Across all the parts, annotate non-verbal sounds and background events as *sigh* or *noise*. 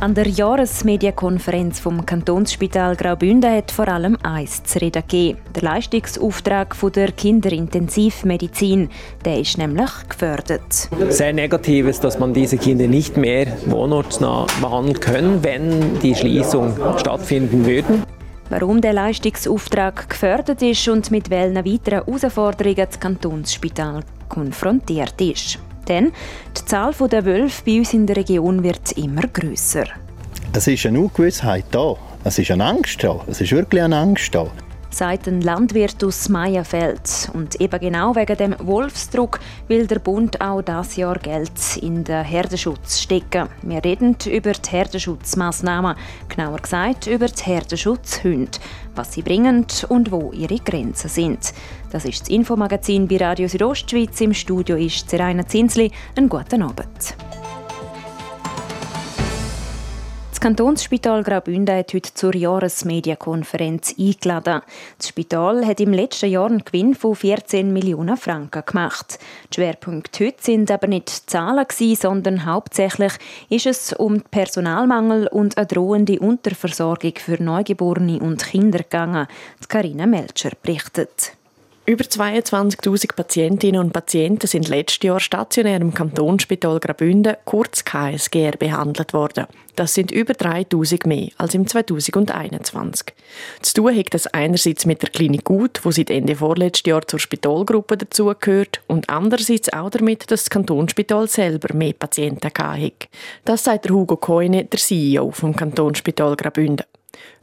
An der Jahresmedienkonferenz vom Kantonsspital Graubünden hat vor allem eins zu reden gegeben. Der Leistungsauftrag der Kinderintensivmedizin. Der ist nämlich gefördert. Sehr negativ ist, dass man diese Kinder nicht mehr wohnortsnah behandeln kann, wenn die Schließung stattfinden würde. Warum der Leistungsauftrag gefördert ist und mit welchen weiteren Herausforderungen das Kantonsspital konfrontiert ist. Denn die Zahl der Wölfe bei uns in der Region wird immer grösser. Es ist eine Ungewissheit da. Es ist eine Angst da. Es ist wirklich eine Angst da sagt ein Landwirt aus Meierfeld. Und eben genau wegen dem Wolfsdruck will der Bund auch das Jahr Geld in den Herdenschutz stecken. Wir reden über die Herdenschutzmaßnahmen, genauer gesagt über die Herdenschutzhunde, was sie bringen und wo ihre Grenzen sind. Das ist das Infomagazin bei Radio Südostschweiz. Im Studio ist Seraina Zinsli. Einen guten Abend. Das Kantonsspital Graubünden hat heute zur Jahresmedienkonferenz eingeladen. Das Spital hat im letzten Jahr einen Gewinn von 14 Millionen Franken gemacht. Die Schwerpunkte heute sind aber nicht Zahlen, sondern hauptsächlich ist es um Personalmangel und eine drohende Unterversorgung für Neugeborene und Kinder gegangen. Karina Melcher berichtet. Über 22.000 Patientinnen und Patienten sind letztes Jahr stationär im Kantonsspital Graubünden, kurz KSGR, behandelt worden. Das sind über 3.000 mehr als im 2021. Zu tun hat das einerseits mit der Klinik Gut, wo seit Ende vorletzten Jahr zur Spitalgruppe dazugehört, und andererseits auch damit, dass das Kantonsspital selber mehr Patienten hatte. Das sagt der Hugo Koine, der CEO vom Kantonsspital Graubünden.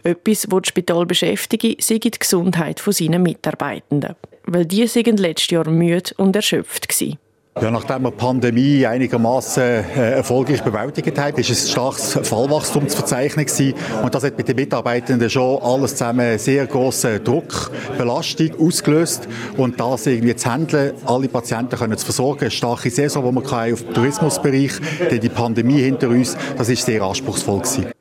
Etwas, das das Spital beschäftigt, sei die Gesundheit seiner Mitarbeitenden weil die sind letztes Jahr müde und erschöpft waren. Ja, nachdem wir die Pandemie einigermaßen äh, erfolgreich bewältigt haben, ist ein starkes Fallwachstum zu verzeichnen gewesen. Und das hat mit den Mitarbeitenden schon alles zusammen sehr grossen Druck, Belastung ausgelöst. Und das irgendwie zu handeln, alle Patienten können zu versorgen, eine starke Saison, die wir auf dem Tourismusbereich, denn die Pandemie hinter uns, das ist sehr anspruchsvoll gewesen.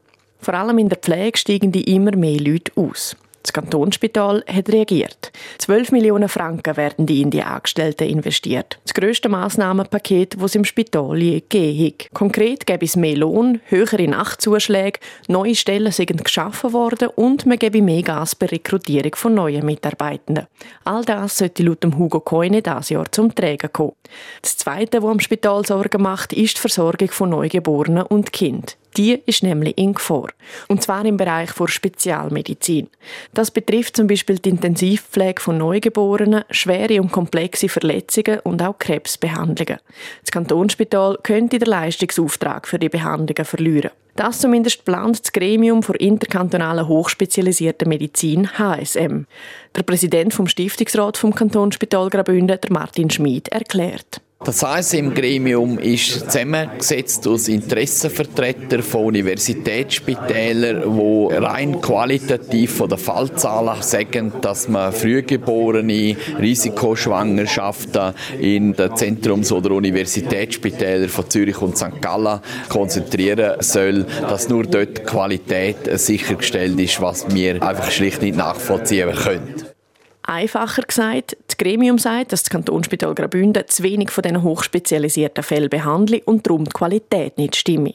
Vor allem in der Pflege steigen die immer mehr Leute aus. Das Kantonsspital hat reagiert. 12 Millionen Franken werden die in die Angestellten investiert. Das grösste Massnahmenpaket, das es im Spital je gegeben hat. Konkret gäbe es mehr Lohn, höhere Nachtzuschläge, neue Stellen sind geschaffen worden und man gebe mehr Gas bei Rekrutierung von neuen Mitarbeitenden. All das sollte laut Hugo Koine dieses Jahr zum Trägen kommen. Das Zweite, was am Spital Sorgen macht, ist die Versorgung von Neugeborenen und Kind. Die ist nämlich in Gefahr. Und zwar im Bereich der Spezialmedizin. Das betrifft zum Beispiel die Intensivpflege von Neugeborenen, schwere und komplexe Verletzungen und auch Krebsbehandlungen. Das Kantonsspital könnte den Leistungsauftrag für die Behandlungen verlieren. Das zumindest plant das Gremium für interkantonale hochspezialisierte Medizin HSM. Der Präsident vom Stiftungsrat vom Kantonsspital Graubünden, der Martin Schmid, erklärt. Das ASM-Gremium ist zusammengesetzt aus Interessenvertretern von Universitätsspitälern, die rein qualitativ von den Fallzahlen sagen, dass man frühgeborene Risikoschwangerschaften in den Zentrums- oder Universitätsspitälern von Zürich und St. Gallen konzentrieren soll, dass nur dort Qualität sichergestellt ist, was wir einfach schlicht nicht nachvollziehen können. Einfacher gesagt, das Gremium sagt, dass das Kantonsspital Graubünden zu wenig von diesen hochspezialisierten Fällen behandelt und darum die Qualität nicht stimme.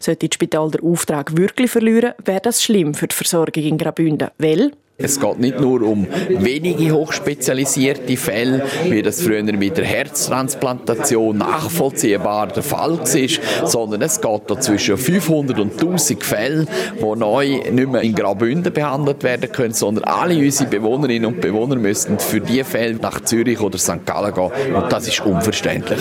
Sollte das Spital den Auftrag wirklich verlieren, wäre das schlimm für die Versorgung in Graubünden, weil es geht nicht nur um wenige hochspezialisierte Fälle, wie das früher mit der Herztransplantation nachvollziehbar der Fall war, sondern es geht da zwischen 500 und 1000 Fällen, die neu nicht mehr in Graubünden behandelt werden können, sondern alle unsere Bewohnerinnen und Bewohner müssen für diese Fälle nach Zürich oder St. Gallen gehen und das ist unverständlich.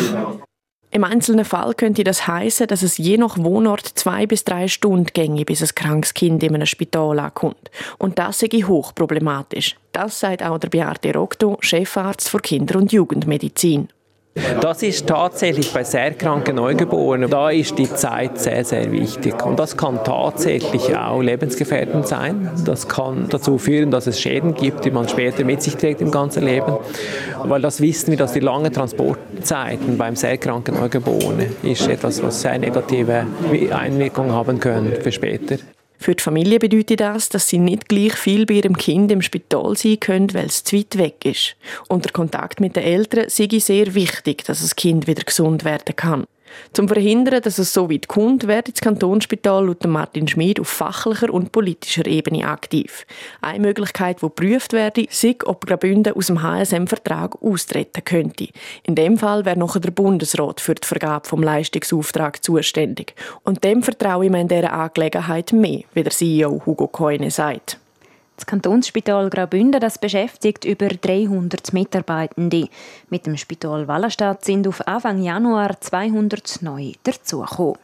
Im einzelnen Fall könnte das heißen, dass es je nach Wohnort zwei bis drei Stunden ginge, bis ein krankes Kind in einem Spital ankommt. Und das sei hochproblematisch. Das sagt auch der Beate Rokto, Chefarzt für Kinder- und Jugendmedizin. Das ist tatsächlich bei sehr kranken Neugeborenen, da ist die Zeit sehr, sehr wichtig. Und das kann tatsächlich auch lebensgefährdend sein. Das kann dazu führen, dass es Schäden gibt, die man später mit sich trägt im ganzen Leben. Weil das wissen wir, dass die langen Transportzeiten beim sehr kranken Neugeborenen ist etwas, was sehr negative Einwirkungen haben können für später. Für die Familie bedeutet das, dass sie nicht gleich viel bei ihrem Kind im Spital sein können, weil es zu weit weg ist. Und der Kontakt mit den Eltern sei sehr wichtig, dass das Kind wieder gesund werden kann. Zum Verhindern, dass es so weit kommt, wird das Kantonsspital laut Martin Schmid auf fachlicher und politischer Ebene aktiv. Eine Möglichkeit, die geprüft werde, sei, ob Graubünden aus dem HSM-Vertrag austreten könnte. In dem Fall wäre noch der Bundesrat für die Vergabe vom Leistungsauftrag zuständig. Und dem vertraue ich mir in dieser Angelegenheit mehr, wie der CEO Hugo Koine sagt. Das Kantonsspital Graubünden das beschäftigt über 300 Mitarbeitende. Mit dem Spital Wallerstadt sind auf Anfang Januar 200 neu dazugekommen.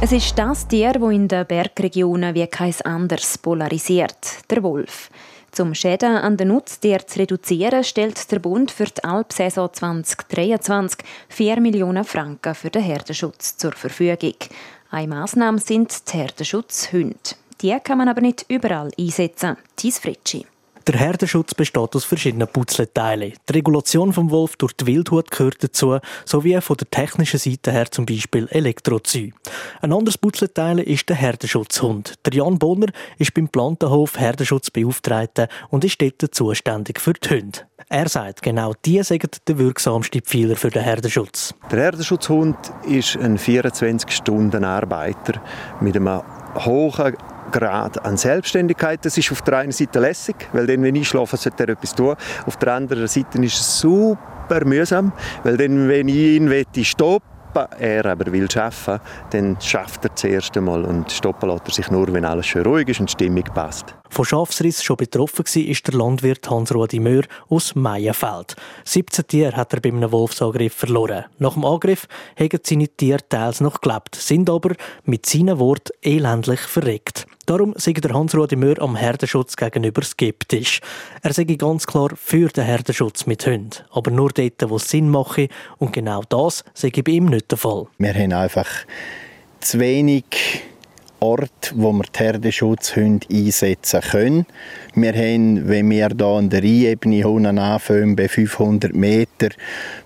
Es ist das Tier, das in den Bergregionen wie kein anderes polarisiert, der Wolf. Zum Schäden an den Nutztieren zu reduzieren, stellt der Bund für die Alpsaison 2023 4 Millionen Franken für den Herdenschutz zur Verfügung. Eine Massnahme sind die Herdenschutzhunde. Die kann man aber nicht überall einsetzen. Thies Fritschi. Der Herdenschutz besteht aus verschiedenen Puzzleteilen. Die Regulation vom Wolf durch die Wildhut gehört dazu, sowie von der technischen Seite her zum Beispiel Elektrozü. Ein anderes Puzzleteil ist der Herdenschutzhund. Der Jan Bonner ist beim Plantenhof Herdenschutzbeauftragter und ist dort zuständig für die Hunde. Er sagt, genau die sind der wirksamste Pfeiler für den Herdenschutz. Der Herdenschutzhund ist ein 24-Stunden-Arbeiter mit einem hohen Grad an Selbstständigkeit. Das ist auf der einen Seite lässig, weil dann, wenn ich schlafe, sollte er etwas tun. Auf der anderen Seite ist es super mühsam, weil dann, wenn ich ihn stoppen er aber will arbeiten, dann schafft er zuerst einmal und stoppen lässt er sich nur, wenn alles schön ruhig ist und die Stimmung passt. Von Schafsriss schon betroffen war, ist der Landwirt Hans-Rudi Möhr aus Meienfeld. 17 Tiere hat er bei einem Wolfsangriff verloren. Nach dem Angriff haben seine Tiere teils noch gelebt, sind aber mit seinen Worten elendlich verreckt. Darum sei der Hans-Rudi Möhr am Herdenschutz gegenüber skeptisch. Er sei ganz klar für den Herdenschutz mit Hunden, aber nur dort, wo es Sinn mache. Und genau das sei bei ihm nicht der Fall. Wir haben einfach zu wenig Ort, wo wir die Herdenschutzhunde einsetzen können. Wir haben, wenn wir hier an der Rheinebene Hunden anfangen, bei 500 Meter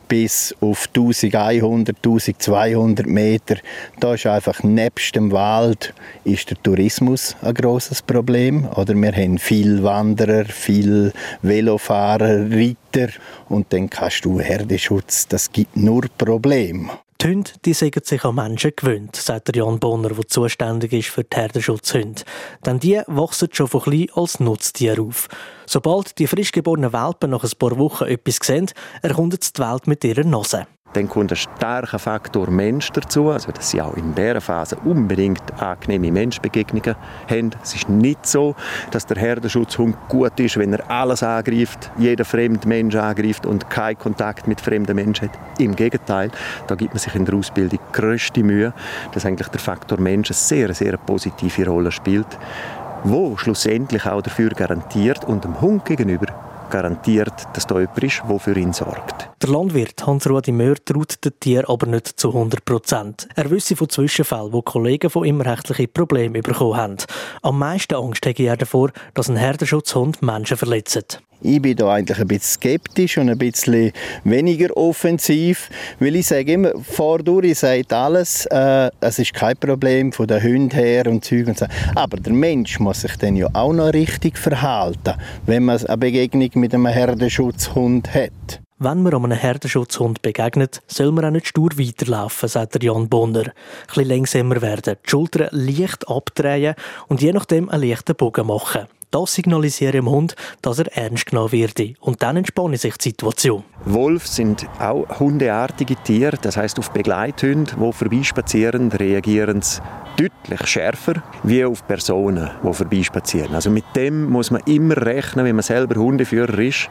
bis auf 1100, 1200 Meter, da ist einfach nebst dem Wald ist der Tourismus ein großes Problem. Oder wir haben viele Wanderer, viele Velofahrer, Ritter und dann kannst du Herdenschutz, das gibt nur Probleme. Die Hunde die sind sich an Menschen gewöhnt, sagt Jan Bonner, der zuständig ist für die Herdenschutzhunde. Denn die wachsen schon von klein als Nutztier auf. Sobald die frisch geborenen Welpen nach ein paar Wochen etwas sehen, erkundet die Welt mit ihrer Nase. Dann kommt ein starker Faktor Mensch dazu, also dass sie auch in dieser Phase unbedingt angenehme Menschbegegnungen haben. Es ist nicht so, dass der Herdenschutzhund gut ist, wenn er alles angreift, jeder fremde Mensch angreift und keinen Kontakt mit fremden Menschen hat. Im Gegenteil, da gibt man sich in der Ausbildung größte Mühe, dass eigentlich der Faktor Mensch eine sehr, sehr positive Rolle spielt, wo schlussendlich auch dafür garantiert und dem Hund gegenüber garantiert, dass da jemand ist, der für ihn sorgt. Der Landwirt Hans-Rudi Möhr traut den Tier aber nicht zu 100 Prozent. Er wisse von Zwischenfällen, wo Kollegen von ihm rechtliche Probleme bekommen haben. Am meisten Angst hätte er davor, dass ein Herdenschutzhund Menschen verletzt. Ich bin da eigentlich ein bisschen skeptisch und ein bisschen weniger offensiv, weil ich sage immer, vordurch sagt alles, äh, es ist kein Problem von den Hunden her und Zeug und so. Aber der Mensch muss sich dann ja auch noch richtig verhalten, wenn man eine Begegnung mit einem Herdenschutzhund hat. Wenn man einem Herdenschutzhund begegnet, soll man auch nicht stur weiterlaufen, sagt Jan Bonner. Ein bisschen langsamer werden, die Schultern leicht abdrehen und je nachdem einen leichten Bogen machen. Das signalisiert dem Hund, dass er ernst genommen wird. Und dann entspanne sich die Situation. Wolf sind auch hundeartige Tiere, das heißt auf Begleithunde, die vorbeispazieren, reagieren sie deutlich schärfer wie auf Personen, die vorbeispazieren. Also mit dem muss man immer rechnen, wenn man selber Hundeführer ist.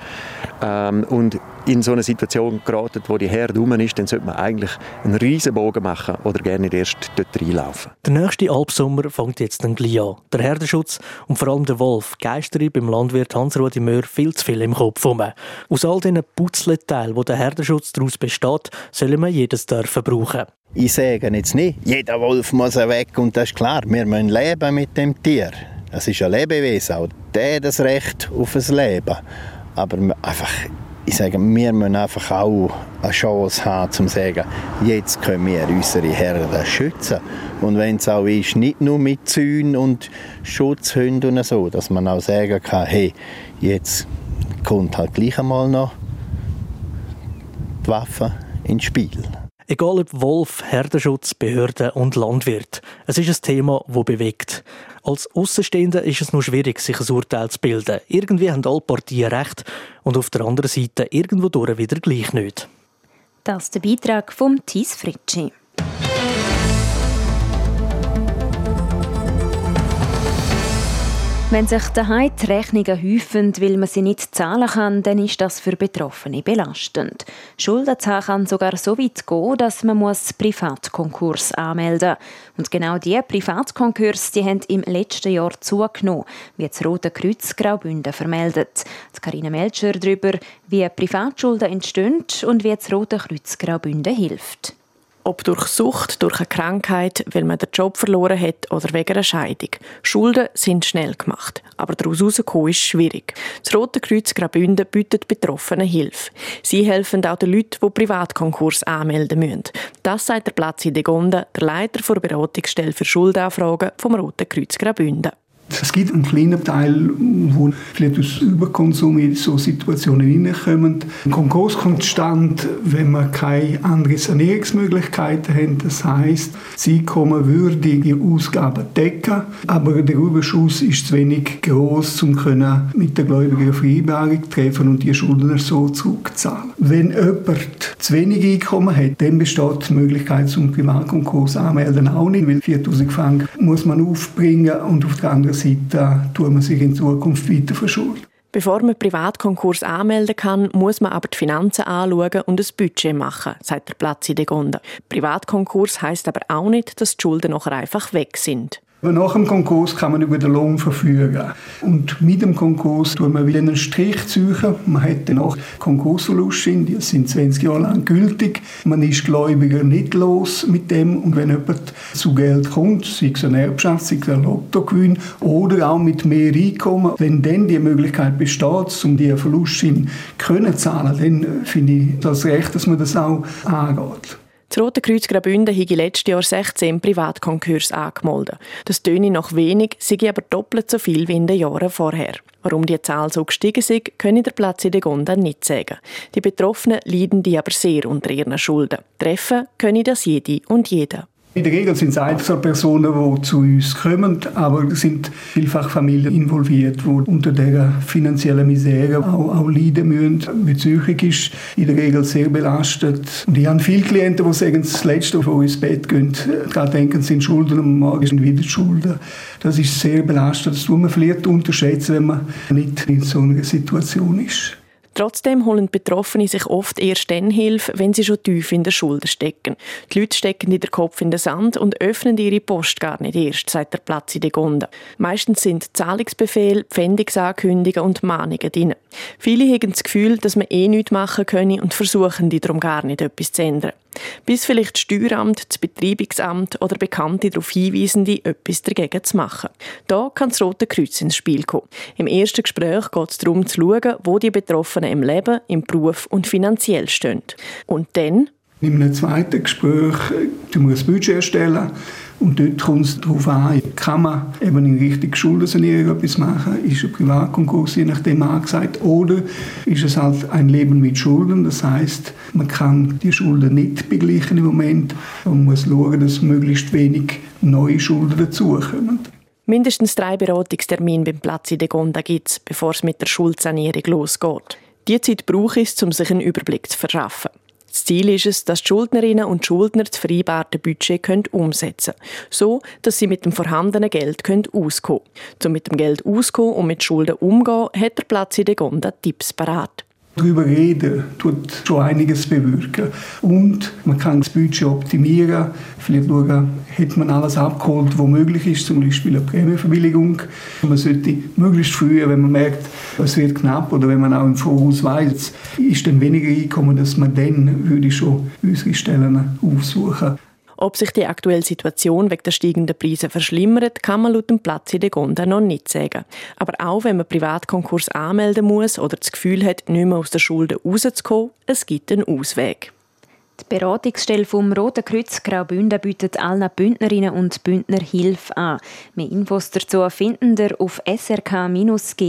Ähm, und in so eine Situation geraten, wo die Herde rum ist, dann sollte man eigentlich einen riesen Bogen machen oder gerne erst dort reinlaufen. Der nächste Albsommer fängt jetzt dann gleich an. Der Herdenschutz und vor allem der Wolf geistern beim Landwirt Hans-Rudi Möhr viel zu viel im Kopf herum. Aus all diesen Putzleteilen, wo der Herdenschutz daraus besteht, sollen wir jedes dürfen brauchen. Ich sage jetzt nicht, jeder Wolf muss weg und das ist klar, wir müssen leben mit dem Tier. Es ist ein Lebewesen, auch der hat das Recht auf ein Leben. Aber einfach, ich sage, wir müssen einfach auch eine Chance haben, um zu sagen, jetzt können wir unsere Herden schützen. Und wenn es auch ist, nicht nur mit Zäunen und Schutzhunden und so, dass man auch sagen kann, hey, jetzt kommt halt gleich einmal noch die Waffe ins Spiel. Egal ob Wolf, Herdenschutz, Behörden und Landwirt. Es ist ein Thema, das bewegt. Als Außenstehender ist es nur schwierig, sich ein Urteil zu bilden. Irgendwie haben alle Partien recht und auf der anderen Seite irgendwo durch wieder gleich nicht. Das ist der Beitrag von Thies Fritschi. Wenn sich daheim die Rechnungen häufen, weil man sie nicht zahlen kann, dann ist das für Betroffene belastend. Schulden zahlen kann sogar so weit gehen, dass man muss Privatkonkurs anmelden muss. Und genau diese Privatkonkurse die haben im letzten Jahr zugenommen, wie das Rote Kreuz Graubünden vermeldet. Die Carina Melcher darüber, wie Privatschulden entstehen und wie das Rote Kreuz Graubünden hilft. Ob durch Sucht, durch eine Krankheit, weil man den Job verloren hat oder wegen einer Scheidung. Schulden sind schnell gemacht, aber daraus herauszukommen ist schwierig. Das Rote Kreuz Graubünden bietet Betroffenen Hilfe. Sie helfen auch den Leuten, die Privatkonkurs anmelden müssen. Das sagt der Platz in Degonda, der Leiter der Beratungsstelle für Schuldanfragen vom Roten Kreuz Graubünden. Es gibt einen kleinen Teil, wo vielleicht aus Überkonsum in so Situationen hineinkommen. Ein Konkurs kommt stand, wenn man keine anderen Sanierungsmöglichkeiten haben. Das heißt, sie kommen würdige Ausgaben decken, aber der Überschuss ist zu wenig groß, um mit der Gläubiger Vereinbarung treffen und die Schulden so zurückzahlen. Wenn jemand zu wenig Einkommen hat, dann besteht die Möglichkeit zum Privatkonkurs anmelden auch nicht, weil 4000 Franken muss man aufbringen und auf der anderen Seite tut man sich in Zukunft weiter verschulden. Bevor man Privatkonkurs anmelden kann, muss man aber die Finanzen anschauen und ein Budget machen, sagt der Platz in Degonda. Privatkonkurs heißt aber auch nicht, dass die Schulden nachher einfach weg sind. Nach dem Konkurs kann man über den Lohn verfügen. Und mit dem Konkurs tut man wieder einen Strich suchen. Man hat dann auch Konkursverluste, die sind 20 Jahre lang gültig. Man ist Gläubiger nicht los mit dem. Und wenn jemand zu Geld kommt, sei es eine Erbschaft, sei es ein Lottogewinn oder auch mit mehr Einkommen, wenn dann die Möglichkeit besteht, um die Verluste zu zahlen, dann finde ich das recht, dass man das auch angeht. Das Rote Kreuz Graubünden habe letztes Jahr 16 Privatkonkurs angemeldet. Das töne noch wenig, sei aber doppelt so viel wie in den Jahren vorher. Warum die Zahl so gestiegen ist, können der Platz in der Gonda nicht sagen. Die Betroffenen leiden die aber sehr unter ihren Schulden. Treffen können das jede und jeder. In der Regel sind es Einzelpersonen, die zu uns kommen, aber es sind vielfach Familien involviert, die unter der finanziellen Misere auch, auch leiden müssen. Die Psychik ist in der Regel sehr belastet. Und ich habe viele Klienten, die sagen, das Letzte, bevor sie ins Bett gehen, gerade denken, sind Schulden und morgen sind wieder Schulden. Das ist sehr belastend. Das tut man vielleicht unterschätzen, wenn man nicht in so einer Situation ist. Trotzdem holen Betroffene sich oft erst dann Hilfe, wenn sie schon tief in der Schulter stecken. Die Leute stecken den Kopf in den Sand und öffnen ihre Post gar nicht erst, sagt der Platz in der Gonde. Meistens sind Zahlungsbefehle, Pfändungsankündigungen und Mahnungen drin. Viele haben das Gefühl, dass man eh nichts machen können und versuchen die darum gar nicht etwas zu ändern. Bis vielleicht das Steueramt, das Betreibungsamt oder Bekannte darauf hinweisen, etwas dagegen zu machen. Da kann das Rote Kreuz ins Spiel kommen. Im ersten Gespräch geht es darum zu schauen, wo die Betroffenen im Leben, im Beruf und finanziell stehen. Und dann in einem zweiten Gespräch, du musst ein Budget erstellen und dort kommt es darauf an, kann man eben in Richtung Schuldensanierung etwas machen, ist ein Privatkonkurs je nachdem angesagt oder ist es halt ein Leben mit Schulden, das heißt, man kann die Schulden nicht begleichen im Moment und muss schauen, dass möglichst wenig neue Schulden dazukommen. Mindestens drei Beratungstermine beim Platz in der Gonda gibt es, bevor es mit der Schuldsanierung losgeht. Die Zeit braucht es, um sich einen Überblick zu verschaffen. Das Ziel ist es, dass die Schuldnerinnen und Schuldner das vereinbarte Budget können umsetzen können, so dass sie mit dem vorhandenen Geld können auskommen können. Um mit dem Geld auszukommen und mit Schulden umzugehen, hat der Platz in der Gonda Tipps parat. Darüber reden tut schon einiges bewirken. Und man kann das Budget optimieren. Vielleicht schauen, hat man alles abgeholt, was möglich ist, zum Beispiel eine Prämienverbilligung. Man sollte möglichst früh, wenn man merkt, es wird knapp oder wenn man auch im Voraus weiß, ist dann weniger Einkommen, dass man dann würde schon unsere Stellen aufsuchen. Ob sich die aktuelle Situation wegen der steigenden Preise verschlimmert, kann man laut dem Platz in der Gonda noch nicht sagen. Aber auch wenn man Privatkonkurs anmelden muss oder das Gefühl hat, nicht mehr aus der Schulden rauszukommen, es gibt einen Ausweg. Die Beratungsstelle vom Roten Kreuz Graubünden bietet allen Bündnerinnen und Bündner Hilfe an. Mehr Infos dazu finden ihr auf srk-gr.ch.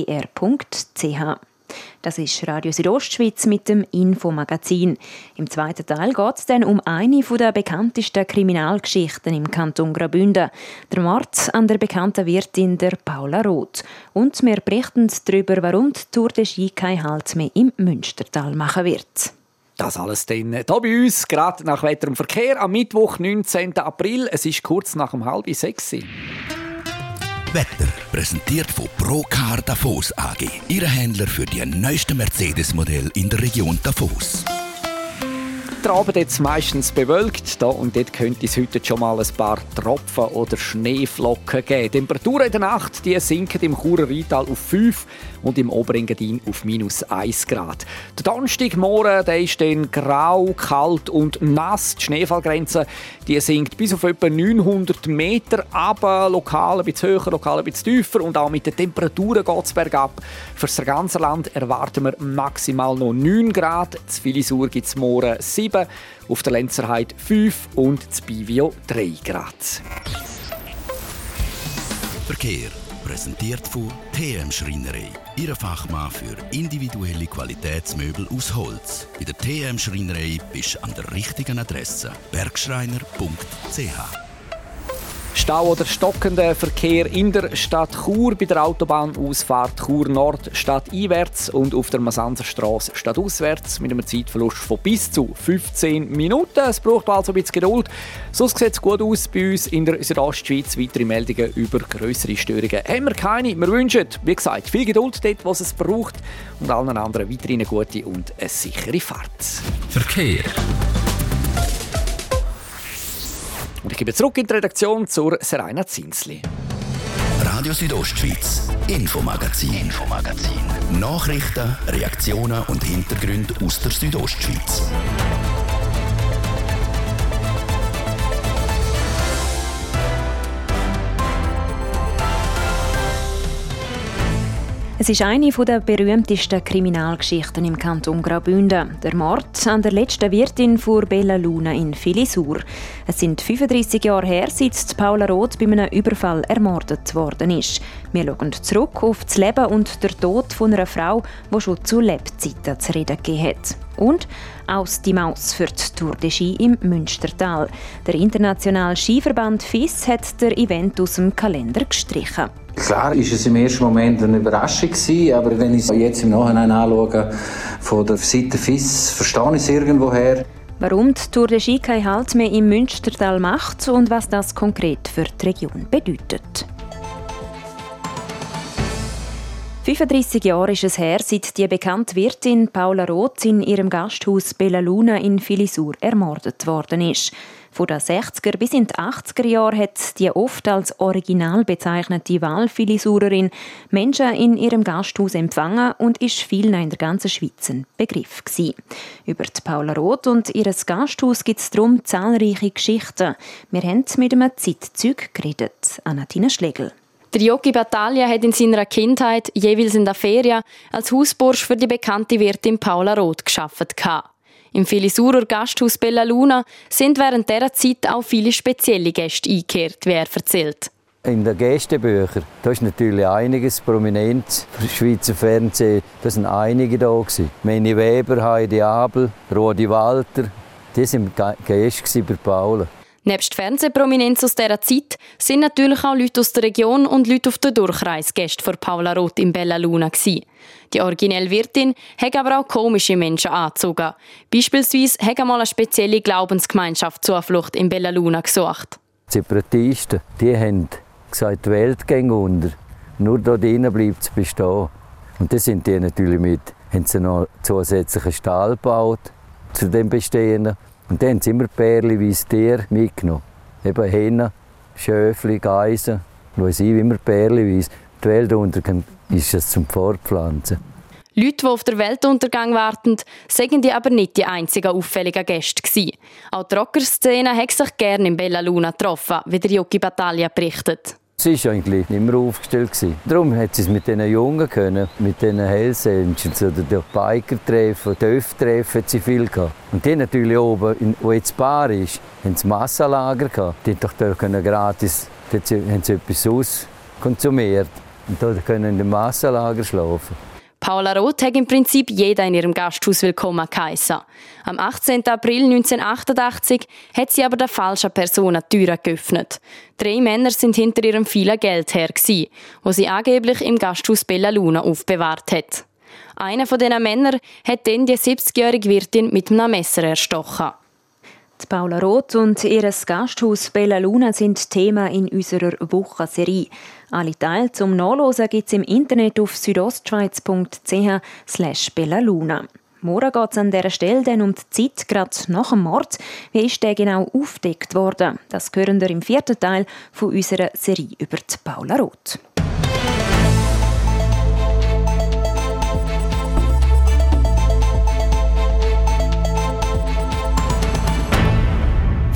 Das ist Radio Südostschweiz mit dem Infomagazin. Im zweiten Teil geht es dann um eine der bekanntesten Kriminalgeschichten im Kanton Graubünden. Der Mord an der bekannten Wirtin der Paula Roth. Und wir berichten darüber, warum die Tour de Ski keinen Halt mehr im Münstertal machen wird. Das alles dann hier bei uns, gerade nach Wetter und Verkehr, am Mittwoch, 19. April. Es ist kurz nach um halb sechs. Wetter. Präsentiert von Procar Davos AG, Ihre Händler für die neuesten Mercedes-Modelle in der Region Davos der Abend jetzt meistens bewölkt. Da und dort könnte es heute schon mal ein paar Tropfen oder Schneeflocken geben. Die Temperaturen in der Nacht die sinken im Churer Rheintal auf 5 und im Oberengadin auf minus 1 Grad. Der Donnerstagmorgen der ist dann grau, kalt und nass. Die Schneefallgrenze die sinkt bis auf etwa 900 Meter, aber lokal ein bisschen höher, lokal ein bisschen tiefer und auch mit den Temperaturen geht es bergab. Für das ganze Land erwarten wir maximal noch 9 Grad. Zu Filisur gibt es morgen 7 7, auf der Lenzerheide 5 und das Bivio 3 Grad. Verkehr präsentiert von TM Schreinerei. Ihre Fachmann für individuelle Qualitätsmöbel aus Holz. Bei der TM Schreinerei bist du an der richtigen Adresse. Bergschreiner.ch Stau oder stockender Verkehr in der Stadt Chur bei der Autobahnausfahrt Chur Nord stadteinwärts und auf der Masanserstraße stadtauswärts mit einem Zeitverlust von bis zu 15 Minuten. Es braucht also ein bisschen Geduld. Sonst sieht es gut aus bei uns in der Südostschweiz. Weitere Meldungen über größere Störungen haben wir keine. Wir wünschen, wie gesagt, viel Geduld dort, was es braucht und allen anderen weiterhin eine gute und eine sichere Fahrt. Verkehr. Ich gebe zurück in die Redaktion zur Serena Zinsli. Radio Südostschweiz, Infomagazin, Infomagazin. Nachrichten, Reaktionen und Hintergründe aus der Südostschweiz. Es ist eine der berühmtesten Kriminalgeschichten im Kanton Graubünden. Der Mord an der letzten Wirtin vor Bella Luna in Filisur. Es sind 35 Jahre her, seit Paula Roth bei einem Überfall ermordet worden ist. Wir schauen zurück auf das Leben und den Tod von einer Frau, die schon zu Lebzeiten zu reden gegeben. Und aus die Maus für die Tour de Ski im Münstertal. Der internationale Skiverband FIS hat der Event aus dem Kalender gestrichen. Klar ist es im ersten Moment eine Überraschung gewesen, aber wenn ich es jetzt im Nachhinein anschaue, von der Seite FIS, verstehe ich es irgendwoher. Warum die Tour de Ski keinen Halt mehr im Münstertal macht und was das konkret für die Region bedeutet. 35 Jahre ist es her, seit die bekannte Wirtin Paula Roth in ihrem Gasthaus Bella Luna in Filisur ermordet worden ist. Von den 60er bis in die 80er Jahre hat die oft als Original bezeichnete Wahlfilisurerin Menschen in ihrem Gasthaus empfangen und ist vielen in der ganzen Schweiz ein Begriff gewesen. Über die Paula Roth und ihr Gasthaus gibt es darum zahlreiche Geschichten. Wir haben mit einem Zeitzeug geredet. Anatina Schlegel. Der Jogi Battaglia hat in seiner Kindheit jeweils in der Ferien als Hausbursch für die bekannte Wirtin Paula Roth geschafft. Im Filisurer Gasthaus Bella Luna sind während dieser Zeit auch viele spezielle Gäste eingekehrt, wie er erzählt. In den Gästebüchern, da ist natürlich einiges prominent. Für Schweizer Fernsehen, da sind einige da gewesen. Meni Weber, Heidi Abel, Rodi Walter, die sind Gäste bei Paula. Nebst Fernsehprominenz aus dieser Zeit sind natürlich auch Leute aus der Region und Leute auf der Durchreise Gäste von Paula Roth in Bella Luna. Gewesen. Die originelle Wirtin hat aber auch komische Menschen angezogen. Beispielsweise hat einmal eine spezielle Glaubensgemeinschaft Zuflucht in Bella Luna gesucht. Die Separatisten die haben gesagt, die Welt geht unter. Nur dort drinnen bleibt es bestehen. Und das sind die natürlich mit haben sie noch zusätzlichen Stall gebaut zu dem bestehenden. Und dann haben sie immer pärchenweise Tiere mitgenommen. Eben Hähne, Schöfli, Geisen, weiß ich, immer pärchenweise. Die Weltuntergang ist es zum Fortpflanzen. Leute, die auf den Weltuntergang warten, sagen die aber nicht die einzigen auffälligen Gäste gewesen. Auch die Rockerszene hat sich gerne in Bella Luna getroffen, wie der Jockey Battaglia berichtet. Sie war eigentlich immer aufgestellt. Darum hat sie es mit diesen Jungen können, mit diesen Hells Angels oder den Biker-Treffen, Döff-Treffen hat sie viel gehabt. Und die natürlich oben, wo jetzt Bar ist, haben sie Massenlager gehabt. Die doch dort können gratis, dort haben sie etwas auskonsumiert. Und dort können in dem Massenlager schlafen. Paula Roth hat im Prinzip jeder in ihrem Gasthaus willkommen geheissen. Am 18. April 1988 hat sie aber der falschen Person die Türen geöffnet. Drei Männer sind hinter ihrem vielen Geld her, wo sie angeblich im Gasthaus Bella Luna aufbewahrt hat. Einer von diesen Männern hat dann die 70-jährige Wirtin mit einem Messer erstochen. Die Paula Roth und ihr Gasthaus Bella Luna sind Thema in unserer Wochenserie. Alle Teile zum Nachlesen gibt es im Internet auf südostschweiz.ch bellaluna. Morgen geht es an dieser Stelle dann um die Zeit gerade nach dem Mord. Wie ist der genau aufgedeckt worden? Das hören wir im vierten Teil von unserer Serie über die Paula Roth.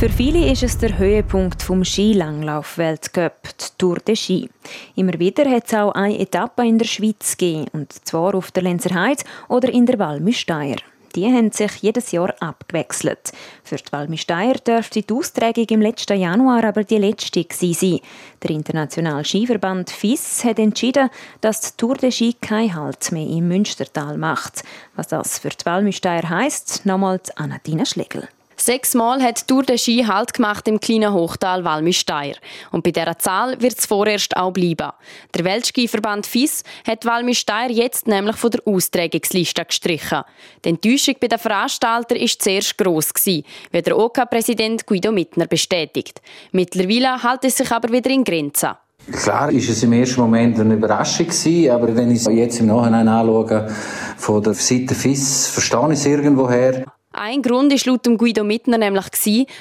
Für viele ist es der Höhepunkt vom Skilanglauf-Weltcup, die Tour de Ski. Immer wieder hat es auch eine Etappe in der Schweiz gegeben, und zwar auf der Lenzerheide oder in der Walmüsteier. Die haben sich jedes Jahr abgewechselt. Für die Walmüsteier dürfte die Austragung im letzten Januar aber die letzte sein. Der internationale Skiverband FIS hat entschieden, dass die Tour de Ski keinen Halt mehr im Münstertal macht. Was das für die Walmüsteier heisst, nochmals Anatina Schlegel. Sechsmal hat Tour de Ski Halt gemacht im kleinen Hochtal Walmüsteier. Und bei dieser Zahl wird es vorerst auch bleiben. Der Weltskiverband FIS hat Walmüsteier jetzt nämlich von der Austragungsliste gestrichen. Die Enttäuschung bei den Veranstaltern war zuerst gross, wie der OK-Präsident Guido Mittner bestätigt. Mittlerweile hält es sich aber wieder in Grenzen. Klar ist es im ersten Moment eine Überraschung gewesen, aber wenn ich es jetzt im Nachhinein anschaue, von der Seite FIS, verstehe ich es irgendwoher. Ein Grund war laut Guido Mittner nämlich,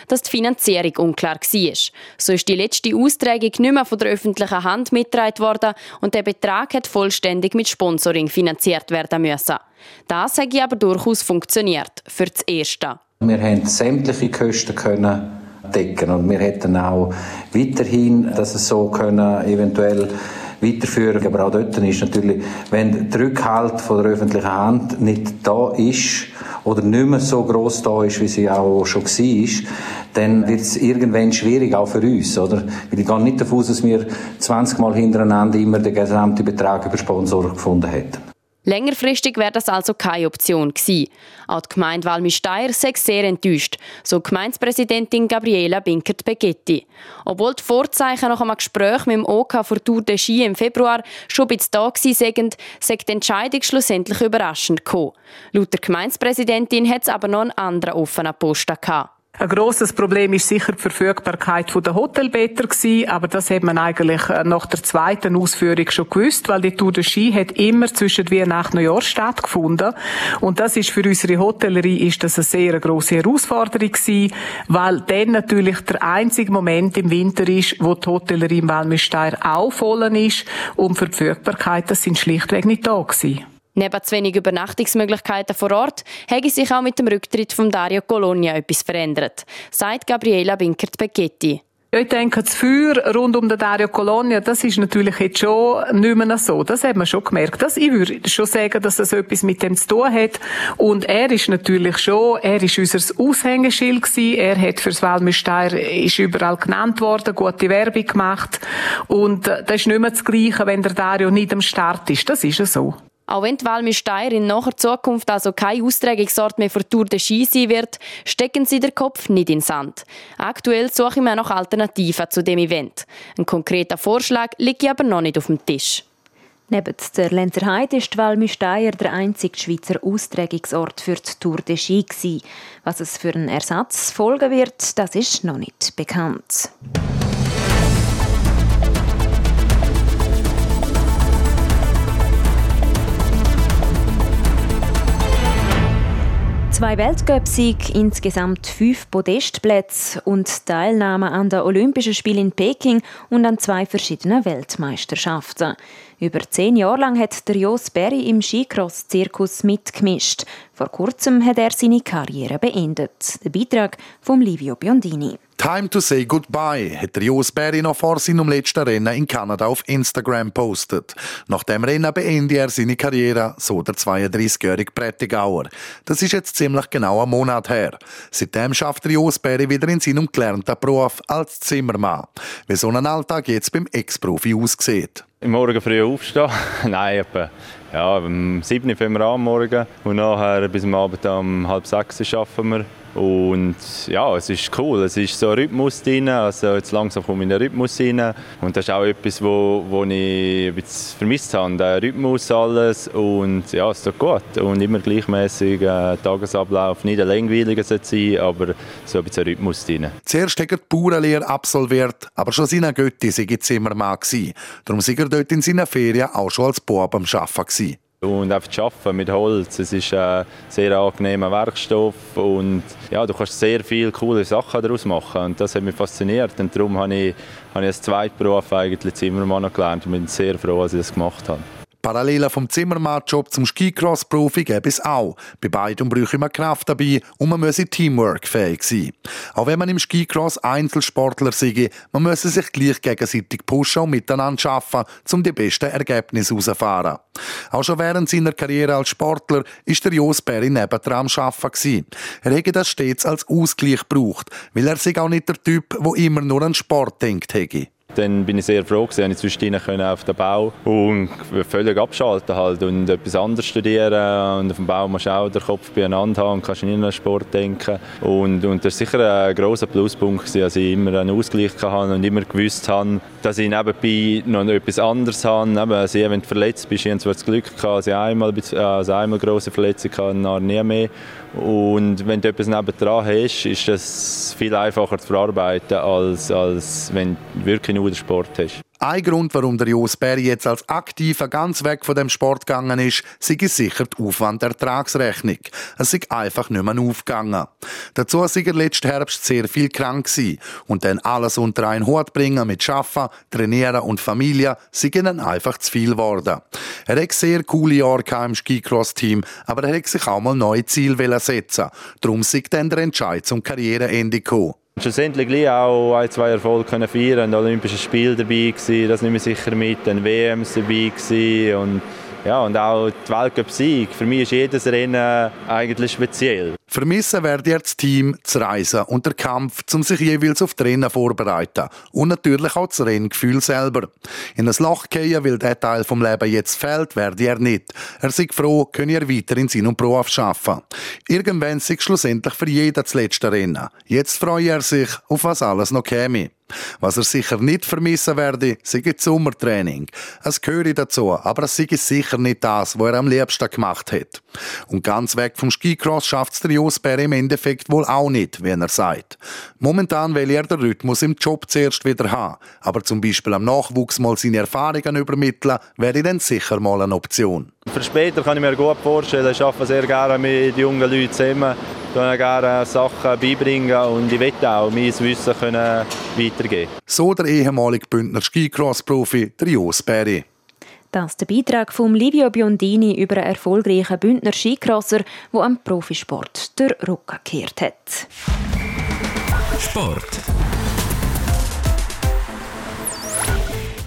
dass die Finanzierung unklar war. So ist die letzte Austragung nicht mehr von der öffentlichen Hand mitgetragen worden und der Betrag hat vollständig mit Sponsoring finanziert werden müssen. Das hat aber durchaus funktioniert, für das Erste. Wir haben sämtliche Kosten können decken und wir hätten auch weiterhin, dass es so können, eventuell weiterführen. Aber auch dort ist natürlich, wenn der Rückhalt von der öffentlichen Hand nicht da ist oder nicht mehr so groß da ist, wie sie auch schon war, dann wird es irgendwann schwierig, auch für uns. Oder? Weil ich gehe nicht davon aus, dass wir 20 Mal hintereinander immer den gesamten Betrag über Sponsoren gefunden hätten. Längerfristig wäre das also keine Option gewesen. Auch die Gemeinde Walmisteier sei sehr enttäuscht, so Gemeindepräsidentin Gabriela Binkert-Begetti. Obwohl die Vorzeichen nach einem Gespräch mit dem OK für Tour de Ski im Februar schon bisschen da waren, sei die Entscheidung schlussendlich überraschend gekommen. Laut der Gemeindepräsidentin hat es aber noch einen anderen offenen Posten gehabt. Ein grosses Problem ist sicher die Verfügbarkeit der Hotelbetter gewesen, aber das hat man eigentlich äh, nach der zweiten Ausführung schon gewusst, weil die Tour de Ski hat immer zwischen Weihnachten und Neujahr stattgefunden und das ist für unsere Hotellerie ist das eine sehr grosse Herausforderung gewesen, weil dann natürlich der einzige Moment im Winter ist, wo die Hotellerie im Walmüsteier auch voll ist und Verfügbarkeit, das sind schlichtweg nicht da gewesen. Neben zu wenig Übernachtungsmöglichkeiten vor Ort hätte sich auch mit dem Rücktritt von Dario Colonia etwas verändert, sagt Gabriela Binkert-Begetti. ich denke, das Feuer rund um den Dario Colonia, das ist natürlich jetzt schon nicht mehr so. Das hat man schon gemerkt. Das, ich würde schon sagen, dass das etwas mit dem zu tun hat. Und er ist natürlich schon, er ist unser Aushängeschild gewesen. Er hat fürs Walmüsteier, ist überall genannt worden, gute Werbung gemacht. Und äh, das ist nicht mehr das Gleiche, wenn der Dario nicht am Start ist. Das ist ja so. Auch wenn die Walmüsteier in naher Zukunft also kein Austragungsort mehr für Tour de Ski sein wird, stecken sie den Kopf nicht in Sand. Aktuell suche ich mir noch Alternativen zu dem Event. Ein konkreter Vorschlag liegt aber noch nicht auf dem Tisch. Neben der Lenzerheide ist die Walmüsteier der einzige Schweizer Austragungsort für die Tour de Ski. Gewesen. Was es für einen Ersatz folgen wird, das ist noch nicht bekannt. Zwei Weltcup-Siege, insgesamt fünf Podestplätze und Teilnahme an den Olympischen Spielen in Peking und an zwei verschiedenen Weltmeisterschaften. Über zehn Jahre lang hat der Jos Berry im Skicross-Zirkus mitgemischt. Vor kurzem hat er seine Karriere beendet. Der Beitrag von Livio Biondini. Time to say goodbye, hat der Jos Berry noch vor seinem letzten Rennen in Kanada auf Instagram postet. Nach dem Rennen beende er seine Karriere, so der 32-jährige Prättigauer. Das ist jetzt ziemlich genau ein Monat her. Seitdem schafft der Jos Berry wieder in seinem gelernten Beruf als Zimmermann. Wie so ein Alltag jetzt beim Ex-Profi aussieht. Im Morgen früh aufstehen? *laughs* Nein, etwa ja, um 7 Uhr fangen wir an Morgen und nachher bis am Abend um halb sechs arbeiten wir. Und ja, es ist cool. Es ist so ein Rhythmus drin. Also jetzt langsam komme ich in den Rhythmus rein. Und das ist auch etwas, wo, wo ich bisschen vermisst habe. Der Rhythmus, alles. Und ja, es ist gut. Und immer gleichmäßig äh, Tagesablauf. Nicht ein langweiliger sein, aber so ein bisschen Rhythmus drin. Zuerst hat er die Bauernlehre absolviert, aber schon seine Götti sei Zimmermann gewesen. Darum sei er dort in seinen Ferien auch schon als Bub am Arbeiten gewesen. Und einfach zu arbeiten mit Holz, es ist ein sehr angenehmer Werkstoff und ja, du kannst sehr viele coole Sachen daraus machen und das hat mich fasziniert und darum habe ich, habe ich als Zweitberuf eigentlich Zimmermann gelernt und bin sehr froh, dass ich das gemacht habe. Parallelen vom Zimmermann-Job zum Skicross-Profi gäbe es auch. Bei beidem bräuchte man Kraft dabei und man müsse Teamwork-fähig sein. Auch wenn man im Skicross Einzelsportler sei, man müsse sich gleich gegenseitig pushen und miteinander arbeiten, um die besten Ergebnisse herauszufahren. Auch schon während seiner Karriere als Sportler ist der Jos Berry nebendran am Arbeiten. Er hätte das stets als Ausgleich gebraucht, weil er sich auch nicht der Typ, der immer nur an Sport denkt hätte. Dann bin ich sehr froh gewesen, ich zwischendrin auf den Bau und völlig abschalten halt und etwas anderes studieren und auf dem Bau musst du auch den Kopf beieinander haben und kannst nicht an Sport denken und, und das war sicher ein grosser Pluspunkt gewesen, dass ich immer einen Ausgleich hatte und immer gewusst habe, dass ich nebenbei noch etwas anderes habe. Also wenn du verletzt bist, ich zwar das Glück, gehabt, dass ich einmal, also einmal grosse Verletzung hatte, und nie mehr und wenn du etwas nebendran hast, ist das viel einfacher zu verarbeiten, als, als wenn du wirklich nur den Sport hast. Ein Grund, warum der Jos Berry jetzt als Aktiver ganz weg von dem Sport gegangen ist, sei sicher die Aufwand-Ertragsrechnung. Es sei einfach nicht mehr aufgegangen. Dazu sei er letzten Herbst sehr viel krank gewesen. Und dann alles unter einen Hut bringen mit Schaffen, Trainieren und Familie, sei ihnen einfach zu viel geworden. Er hat sehr coole Jahre im Skicross-Team, aber er hat sich auch mal neue Ziele setzen. Darum sei dann der Entscheid zum Karriereende gekommen. Schlussendlich auch ein, zwei Erfolge können feiern. Ein Olympisches Spiel dabei gewesen, das nehme ich sicher mit. Ein WMs dabei gewesen und ja, und auch die Weltcup-Sieg. Für mich ist jedes Rennen eigentlich speziell. Vermissen werde ich das Team, das Reisen und der Kampf, um sich jeweils auf die Rennen vorzubereiten. Und natürlich auch das Renngefühl selber. In ein Loch gehen, weil der Teil vom Leben jetzt fehlt, werde er nicht. Er sei froh, könne er weiter in seinem Beruf arbeiten. Irgendwann sei schlussendlich für jeden das letzte Rennen. Jetzt freue er sich, auf was alles noch käme. Was er sicher nicht vermissen werde, sei das Sommertraining. Es gehöre dazu, aber es sei sicher nicht das, was er am liebsten gemacht hat. Und ganz weg vom Skicross schafft es der Josberg im Endeffekt wohl auch nicht, wie er sagt. Momentan will er den Rhythmus im Job zuerst wieder haben, aber zum Beispiel am Nachwuchs mal seine Erfahrungen übermitteln, wäre dann sicher mal eine Option. Für später kann ich mir gut vorstellen, ich arbeite sehr gerne mit jungen Leuten zusammen, ich gerne Sachen beibringen und ich möchte auch mein Wissen können weitergeben So der ehemalige Bündner Skicross-Profi, Jos Berry. Das ist der Beitrag von Livio Biondini über einen erfolgreichen Bündner Skicrosser, der am Profisport der Rücken gekehrt hat. Sport.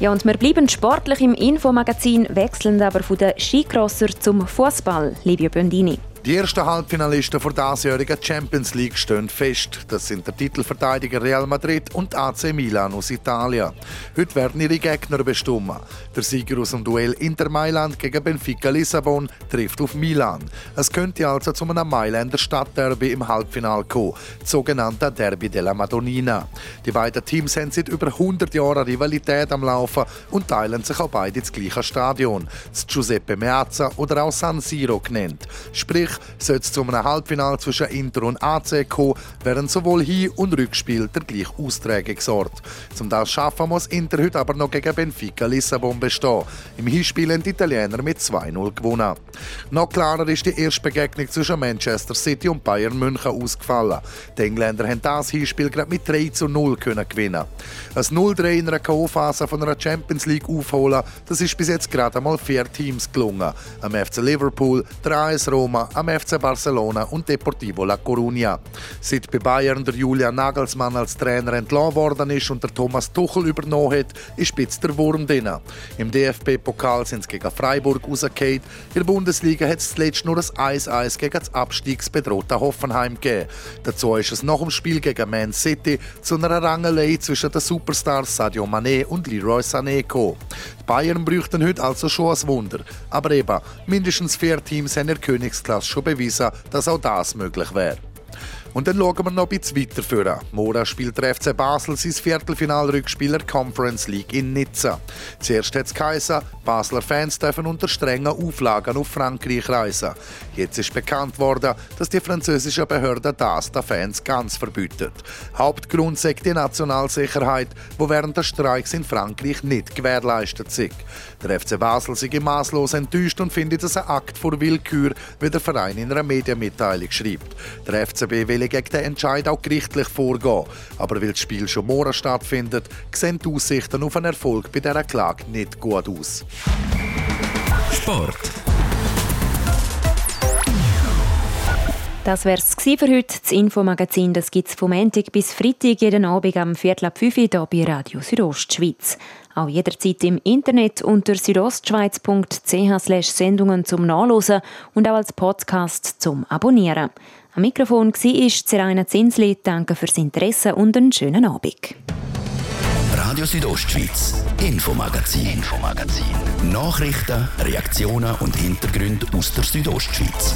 Ja, und wir bleiben sportlich im Infomagazin, wechseln aber von den Skicrosser zum Fußball. Livio Biondini. Die ersten Halbfinalisten der diesjährigen Champions League stehen fest. Das sind der Titelverteidiger Real Madrid und AC Milan aus Italien. Heute werden ihre Gegner bestimmen. Der Sieger aus dem Duell Inter Mailand gegen Benfica Lissabon trifft auf Milan. Es könnte also zu einem Mailänder Stadtderby im Halbfinale kommen, das sogenannte Derby della Madonnina. Die beiden Teams haben seit über 100 Jahren Rivalität am Laufen und teilen sich auch beide das gleiche Stadion, das Giuseppe Meazza oder auch San Siro genannt. Sprich sollte es zu einem Halbfinale zwischen Inter und AC kommen, während sowohl Hin- und Rückspiel der gleiche Austragungsort. Zum das schaffen muss Inter heute aber noch gegen Benfica Lissabon bestehen. Im Hinspiel haben die Italiener mit 2-0 gewonnen. Noch klarer ist die erste Begegnung zwischen Manchester City und Bayern München ausgefallen. Die Engländer haben das Hinspiel gerade mit 3 zu 0 können gewinnen. Ein 0-3 in einer K.O.-Phase von einer Champions League aufholen, das ist bis jetzt gerade einmal vier Teams gelungen. Am FC Liverpool, der AS Roma, am FC Barcelona und Deportivo La Coruña. Seit bei Bayern der Julian Nagelsmann als Trainer entlassen worden ist und der Thomas Tuchel übernommen hat, ist spitz der Wurm drin. Im DFB-Pokal sind sie gegen Freiburg rausgefallen. In der Bundesliga hat es zuletzt nur ein 1-1 gegen das abstiegsbedrohte Hoffenheim gegeben. Dazu ist es nach dem Spiel gegen Man City zu einer Rangelei zwischen den Superstars Sadio Mané und Leroy Sané gekommen. Bayern bräuchten heute also schon ein Wunder. Aber eben, mindestens vier Teams haben in der Königsklasse schon bewiesen, dass auch das möglich wäre. Und dann schauen wir noch ein bisschen weiter vor. Morgen spielt der FC Basel sein Viertelfinalrückspiel der Conference League in Nizza. Zuerst hat es geheißen, Basler Fans dürfen unter strengen Auflagen auf Frankreich reisen. Jetzt ist bekannt worden, dass die französische Behörde das den Fans ganz verbietet. Hauptgrund sagt die Nationalsicherheit, wo während der Streiks in Frankreich nicht gewährleistet ist. Der FC Basel sei maßlos enttäuscht und findet es ein Akt vor Willkür, wie der Verein in einer Medienmitteilung schreibt. Der FCB will gegen den Entscheid auch gerichtlich vorgehen. Aber weil das Spiel schon morgen stattfindet, sehen die Aussichten auf einen Erfolg bei dieser Klage nicht gut aus. Sport. Das wär's es für heute. Das Infomagazin gibt es vom Montag bis Freitag jeden Abend am Viertel ab 5 Uhr hier bei Radio Südostschweiz. Auch jederzeit im Internet unter südostschweiz.ch Sendungen zum Nachlesen und auch als Podcast zum Abonnieren. Am Mikrofon war Zeraina Zinsli. Danke fürs Interesse und einen schönen Abend. Radio Südostschweiz, Infomagazin, Infomagazin. Nachrichten, Reaktionen und Hintergründe aus der Südostschweiz.